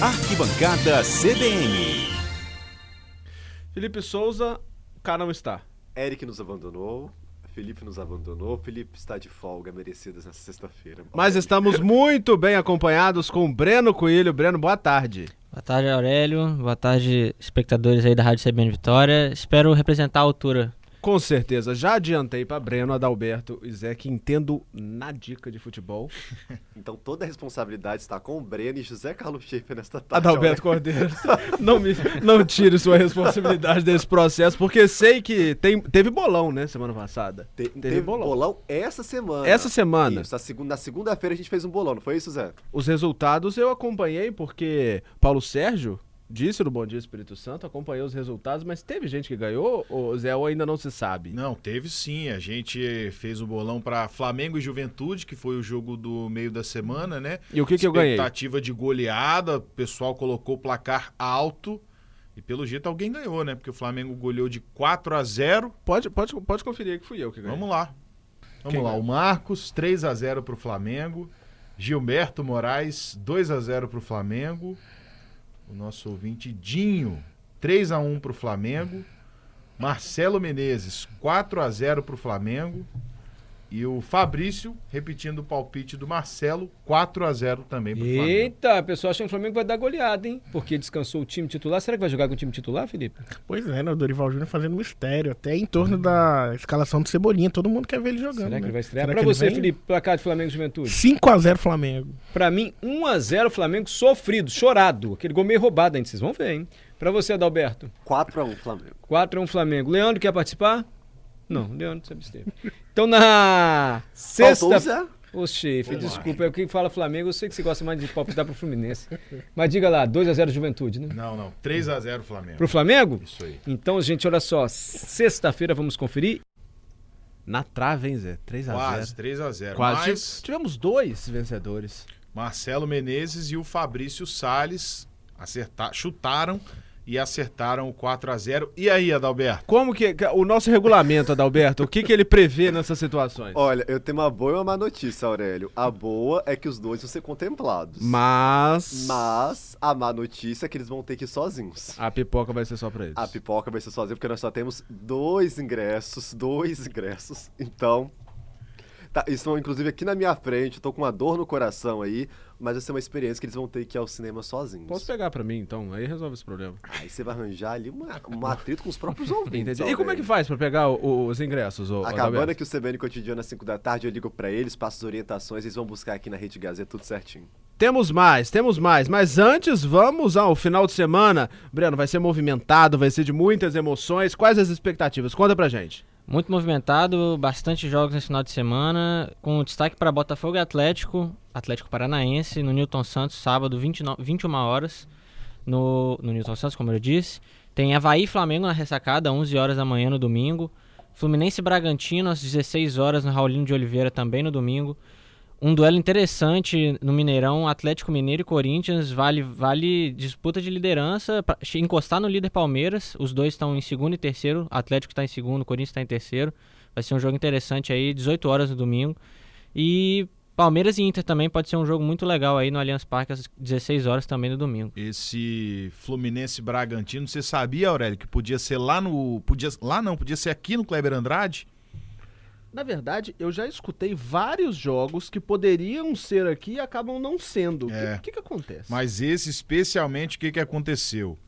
Arquibancada CBN. Felipe Souza, o cara não está. Eric nos abandonou, Felipe nos abandonou, Felipe está de folga merecida nessa sexta-feira. Mas estamos muito bem acompanhados com o Breno Coelho. Breno, boa tarde. Boa tarde, Aurélio. Boa tarde, espectadores aí da Rádio CBN Vitória. Espero representar a altura com certeza, já adiantei para Breno, Adalberto e Zé que entendo na dica de futebol. Então toda a responsabilidade está com o Breno e José Carlos Schaefer nesta tarde. Adalberto Cordeiro, não, me, não tire sua responsabilidade desse processo, porque sei que tem, teve bolão, né, semana passada. Te, teve, teve bolão. bolão. essa semana. Essa semana. Isso, segunda, na segunda-feira a gente fez um bolão, não foi isso, Zé? Os resultados eu acompanhei porque Paulo Sérgio disse no Bom Dia Espírito Santo, acompanhou os resultados, mas teve gente que ganhou, ou Zé, ou ainda não se sabe? Não, teve sim. A gente fez o bolão para Flamengo e Juventude, que foi o jogo do meio da semana, né? E o que, que eu ganhei? Expectativa de goleada, o pessoal colocou o placar alto. E pelo jeito alguém ganhou, né? Porque o Flamengo goleou de 4 a 0 Pode, pode, pode conferir que fui eu que ganhei. Vamos lá. Vamos Quem lá. Ganhou? O Marcos, 3 a 0 pro Flamengo. Gilberto Moraes, 2 a 0 pro Flamengo o nosso ouvinte Dinho, 3 a 1 para o Flamengo. Marcelo Menezes, 4 a 0 para o Flamengo. E o Fabrício, repetindo o palpite do Marcelo, 4 a 0 também pro Flamengo. Eita, pessoal achando que o Flamengo vai dar goleada, hein? Porque descansou o time titular. Será que vai jogar com o time titular, Felipe? Pois é, né? O Dorival Júnior fazendo mistério, até em torno da escalação do Cebolinha. Todo mundo quer ver ele jogando. Será né? que ele vai estrear? Será pra você, vem? Felipe, placar de Flamengo Juventude. 5 a 0 Flamengo. Pra mim, 1 a 0 Flamengo sofrido, chorado. Aquele gol meio roubado ainda, vocês vão ver, hein? Pra você, Adalberto. 4 a 1 Flamengo. 4 a 1 Flamengo. Leandro quer participar? Não, Leandro se absteve. Então na sexta. Ô, chefe, desculpa, é o que fala Flamengo. Eu sei que você gosta mais de palpitar pro Fluminense. Mas diga lá, 2x0 Juventude, né? Não, não. 3x0 Flamengo. Pro Flamengo? Isso aí. Então, gente, olha só. Sexta-feira vamos conferir. Na trave, hein, Zé? 3x0. Quase, 3x0. Quase. Mas... Tivemos dois vencedores. Marcelo Menezes e o Fabrício Sales acertar, chutaram e acertaram o 4 a 0 E aí, Adalberto? Como que o nosso regulamento, Adalberto, o que, que ele prevê nessas situações? Olha, eu tenho uma boa e uma má notícia, Aurélio. A boa é que os dois vão ser contemplados. Mas. Mas a má notícia é que eles vão ter que ir sozinhos. A pipoca vai ser só pra eles. A pipoca vai ser sozinha, porque nós só temos dois ingressos. Dois ingressos. Então, Tá, estão inclusive aqui na minha frente, tô com uma dor no coração aí, mas vai ser uma experiência que eles vão ter que ir ao cinema sozinhos. Posso pegar para mim então? Aí resolve esse problema. Aí você vai arranjar ali uma, um atrito com os próprios ouvintes. E como é que faz para pegar o, os ingressos? O, Acabando aqui o CBN Cotidiano às 5 da tarde, eu ligo para eles, passo as orientações, eles vão buscar aqui na Rede Gazeta tudo certinho. Temos mais, temos mais, mas antes vamos ao final de semana. Breno, vai ser movimentado, vai ser de muitas emoções. Quais as expectativas? Conta pra gente. Muito movimentado, bastante jogos nesse final de semana, com destaque para Botafogo e Atlético, Atlético Paranaense, no Newton Santos, sábado, 29, 21 horas, no, no Newton Santos, como eu disse. Tem Havaí e Flamengo na ressacada, 11 horas da manhã no domingo. Fluminense e Bragantino, às 16 horas, no Raulino de Oliveira, também no domingo um duelo interessante no Mineirão, Atlético Mineiro e Corinthians, vale, vale disputa de liderança, pra encostar no líder Palmeiras, os dois estão em segundo e terceiro, Atlético está em segundo, Corinthians está em terceiro, vai ser um jogo interessante aí, 18 horas no domingo, e Palmeiras e Inter também pode ser um jogo muito legal aí no Allianz Parque às 16 horas também no domingo. Esse Fluminense Bragantino, você sabia, Aurélio, que podia ser lá no, podia, lá não, podia ser aqui no Kleber Andrade? Na verdade, eu já escutei vários jogos que poderiam ser aqui e acabam não sendo. É. O que, que, acontece? Mas esse, especialmente, o que, que aconteceu?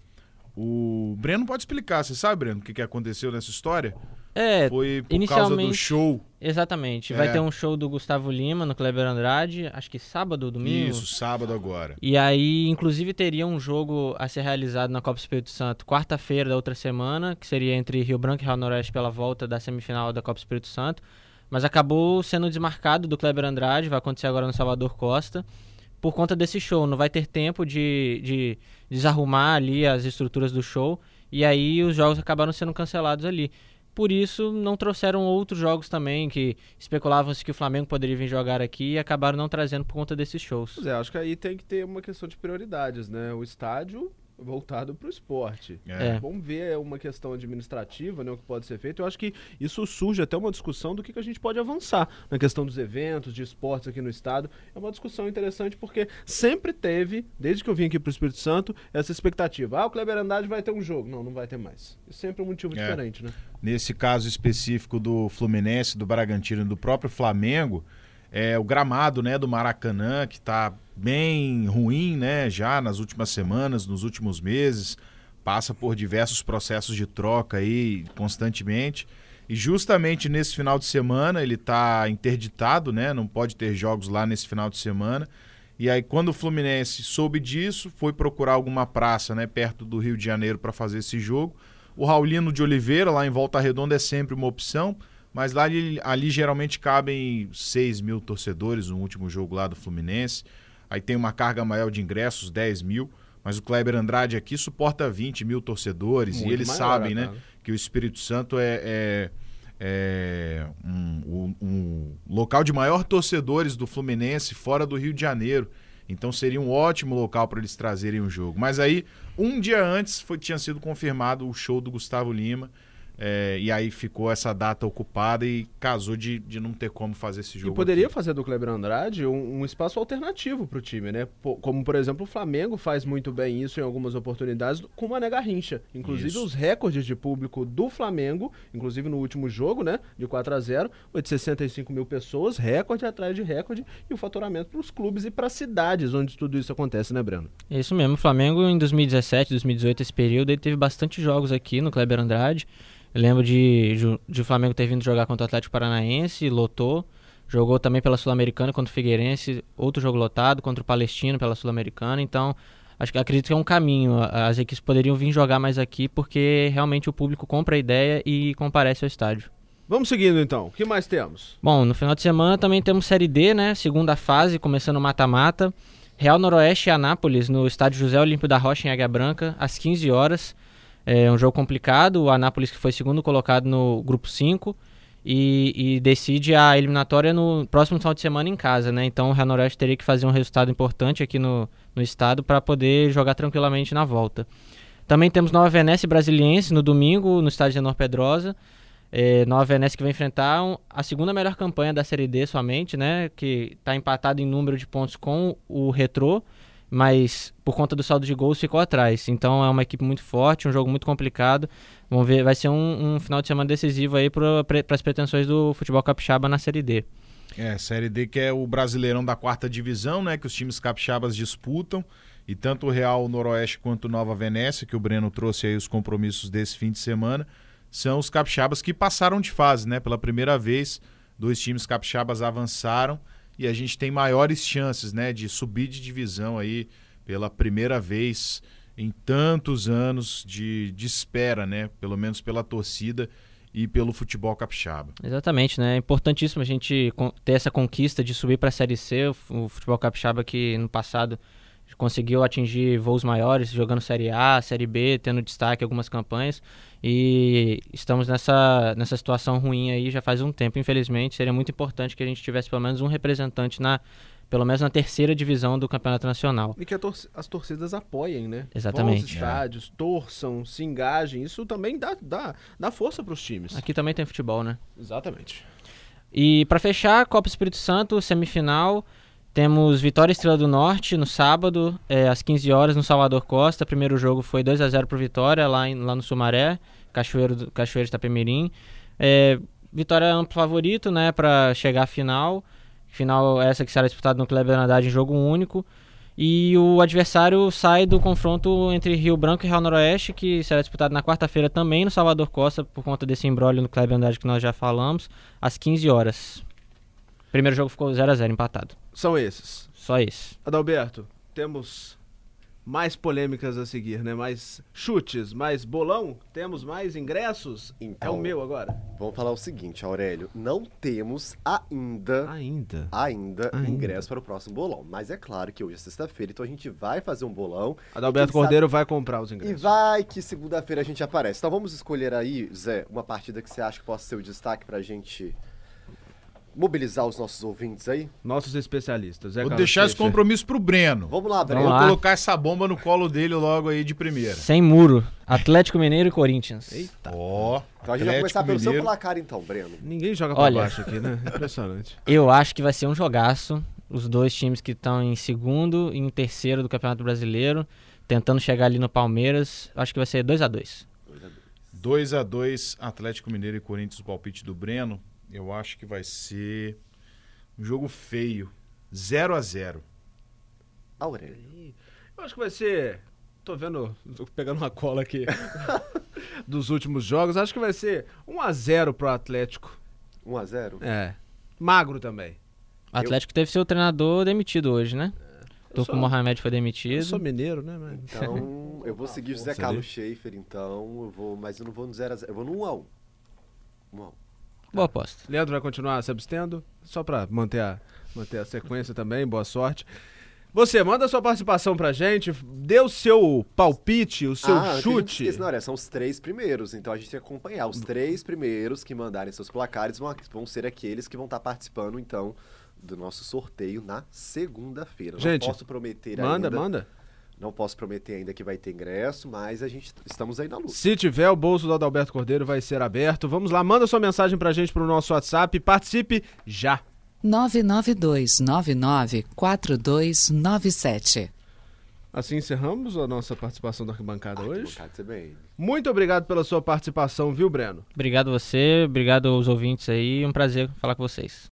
O Breno pode explicar, você sabe, Breno, o que, que aconteceu nessa história? É, foi por causa do show. Exatamente. Vai é. ter um show do Gustavo Lima no Kleber Andrade, acho que sábado ou domingo. Isso, sábado agora. E aí, inclusive, teria um jogo a ser realizado na Copa Espírito Santo quarta-feira da outra semana, que seria entre Rio Branco e Real Noroeste pela volta da semifinal da Copa Espírito Santo. Mas acabou sendo desmarcado do Kleber Andrade, vai acontecer agora no Salvador Costa, por conta desse show. Não vai ter tempo de, de desarrumar ali as estruturas do show. E aí os jogos acabaram sendo cancelados ali. Por isso, não trouxeram outros jogos também que especulavam-se que o Flamengo poderia vir jogar aqui e acabaram não trazendo por conta desses shows. Pois é, acho que aí tem que ter uma questão de prioridades, né? O estádio voltado para o esporte. É. Vamos ver uma questão administrativa, né, o que pode ser feito. Eu acho que isso surge até uma discussão do que, que a gente pode avançar na questão dos eventos, de esportes aqui no estado. É uma discussão interessante porque sempre teve, desde que eu vim aqui para o Espírito Santo, essa expectativa. Ah, o Kleber Andrade vai ter um jogo. Não, não vai ter mais. É sempre um motivo É. diferente, né? Nesse caso específico do Fluminense, do Bragantino e do próprio Flamengo, é o gramado né, do Maracanã, que está bem ruim né, já nas últimas semanas, nos últimos meses, passa por diversos processos de troca aí constantemente. E justamente nesse final de semana ele está interditado, né? Não pode ter jogos lá nesse final de semana. E aí, quando o Fluminense soube disso, foi procurar alguma praça né, perto do Rio de Janeiro para fazer esse jogo. O Raulino de Oliveira, lá em Volta Redonda, é sempre uma opção, mas lá ali, ali geralmente cabem 6 mil torcedores no último jogo lá do Fluminense. Aí tem uma carga maior de ingressos, 10 mil. Mas o Kleber Andrade aqui suporta 20 mil torcedores e Muito eles maior, sabem, né? que o Espírito Santo é, é- é um, um- um local de maior torcedores do Fluminense fora do Rio de Janeiro. Então seria um ótimo local para eles trazerem o jogo. Mas aí, um dia antes, foi, tinha sido confirmado o show do Gustavo Lima. É, e aí ficou essa data ocupada e casou de, de não ter como fazer esse jogo. E poderia aqui. fazer do Kleber Andrade um, um espaço alternativo para o time, né? Po- Como, por exemplo, o Flamengo faz muito bem isso em algumas oportunidades com o Mané Garrincha. Inclusive, Isso. os recordes de público do Flamengo, inclusive no último jogo, né? De 4 a 0 foi de 65 mil pessoas, recorde atrás de recorde, e o faturamento para os clubes e para as cidades onde tudo isso acontece, né, Breno? É isso mesmo. O Flamengo em 2017, 2018, esse período, ele teve bastante jogos aqui no Kleber Andrade. Eu lembro de, de o Flamengo ter vindo jogar contra o Atlético Paranaense, lotou. Jogou também pela Sul-Americana contra o Figueirense, outro jogo lotado, contra o Palestino pela Sul-Americana. Então, acho que acredito que é um caminho. As equipes poderiam vir jogar mais aqui porque realmente o público compra a ideia e comparece ao estádio. Vamos seguindo então. O que mais temos? Bom, no final de semana também temos Série D, né? Segunda fase, começando o mata-mata. Real Noroeste e Anápolis, no estádio José Olímpio da Rocha, em Águia Branca, às 15 horas. É um jogo complicado. O Anápolis, que foi segundo colocado no grupo 5, e, e decide a eliminatória no próximo final de semana em casa, né? Então o Real Noroeste teria que fazer um resultado importante aqui no, no estado para poder jogar tranquilamente na volta. Também temos Nova Venécia e Brasiliense no domingo, no estádio Genor Pedrosa. É, Nova Venécia que vai enfrentar um- a segunda melhor campanha da Série D somente, né? Que está empatado em número de pontos com o Retrô, mas por conta do saldo de gols ficou atrás. Então é uma equipe muito forte, um jogo muito complicado. Vamos ver, vai ser um, um final de semana decisivo aí para as pretensões do futebol capixaba na Série D. É, Série D que é o Brasileirão da quarta divisão, né? Que os times capixabas disputam. E tanto o Real Noroeste quanto o Nova Venécia, que o Breno trouxe aí os compromissos desse fim de semana, são os capixabas que passaram de fase, né? Pela primeira vez, dois times capixabas avançaram e a gente tem maiores chances, né? De subir de divisão aí pela primeira vez em tantos anos de, de espera, né? Pelo menos pela torcida e pelo futebol capixaba. Exatamente, né? É importantíssimo a gente ter essa conquista de subir para a Série C. O futebol capixaba que no passado conseguiu atingir voos maiores, jogando Série A, Série B, tendo destaque em algumas campanhas. E estamos nessa, nessa situação ruim aí já faz um tempo, infelizmente. Seria muito importante que a gente tivesse pelo menos um representante na pelo menos na terceira divisão do Campeonato Nacional. E que a torci- as torcidas apoiem, né? Exatamente. Vão aos estádios, torçam, se engajem. Isso também dá, dá, dá força para os times. Aqui também tem futebol, né? Exatamente. E para fechar, Copa Espírito Santo, semifinal, temos Vitória Estrela do Norte no sábado, é, às 15 horas, no Salvador Costa. Primeiro jogo foi 2 a 0 pro Vitória, lá, em- lá no Sumaré, Cachoeiro, Cachoeiro de Itapemirim. É, Vitória é amplo favorito, né, para chegar à final. Final essa que será disputada no Kleber Andrade em jogo único. E o adversário sai do confronto entre Rio Branco e Real Noroeste, que será disputado na quarta-feira também no Salvador Costa, por conta desse embrólio no Kleber Andrade que nós já falamos, às 15 horas. Primeiro jogo ficou 0 a 0 empatado. São esses. Só esse. Adalberto, temos mais polêmicas a seguir, né? Mais chutes, mais bolão? Temos mais ingressos? Então. É o meu agora. Vamos falar o seguinte, Aurélio. Não temos ainda, Ainda. ainda, Ainda. ingresso para o próximo bolão. Mas é claro que hoje é sexta-feira, então a gente vai fazer um bolão. Adalberto Cordeiro vai comprar os E ingressos. vai que segunda-feira a gente aparece. Então vamos escolher aí, Zé, uma partida que você acha que possa ser o destaque pra gente mobilizar os nossos ouvintes aí? Nossos especialistas. Zé Vou Carlos deixar esse Schaefer. compromisso pro Breno. Vamos lá, Breno. Vou Vamos lá. colocar essa bomba no colo dele logo aí de primeira. Sem muro. Atlético Mineiro e Corinthians. Eita. Ó, Então a gente vai Atlético começar pelo seu Mineiro. placar, então, Breno. Ninguém joga pra Olha. baixo aqui, né? Impressionante. Eu acho que vai ser um jogaço. Os dois times que estão em segundo e em terceiro do Campeonato Brasileiro, tentando chegar ali no Palmeiras. Acho que vai ser 2 a 2 2 a 2 Atlético Mineiro e Corinthians, o palpite do Breno. Eu acho que vai ser um jogo feio. 0 a 0 Aurélio. Eu acho que vai ser. Tô vendo. Tô pegando uma cola aqui. dos últimos jogos. Acho que vai ser 1x0 pro Atlético. 1x0? É. Magro também. O Atlético teve seu treinador demitido hoje, né? Eu Turco sou- Mohamed foi Eu demitido. sou mineiro, né? Mas... Então, eu vou seguir o José força Carlos Schaefer, então. Eu vou, mas eu não vou no 0x0. Eu vou no 1x1. 1x1. Boa aposta. Leandro vai continuar se abstendo, só pra manter a, manter a sequência também, boa sorte. Você, manda sua participação pra gente, dê o seu palpite, o seu ah, chute. esquecer, não, olha, são os três primeiros, então a gente tem que acompanhar. Os três primeiros que mandarem seus placares vão, vão ser aqueles que vão estar participando, então, do nosso sorteio na segunda-feira. Não Gente, posso prometer Manda, ainda. manda. Não posso prometer ainda que vai ter ingresso, mas a gente estamos aí na luta. Se tiver, o bolso do Adalberto Cordeiro vai ser aberto. Vamos lá, manda sua mensagem pra gente pro nosso WhatsApp, participe já. 992994297. Assim encerramos a nossa participação da arquibancada que hoje. ser bem. Muito obrigado pela sua participação, viu, Breno? Obrigado você, obrigado aos ouvintes aí. Um prazer falar com vocês.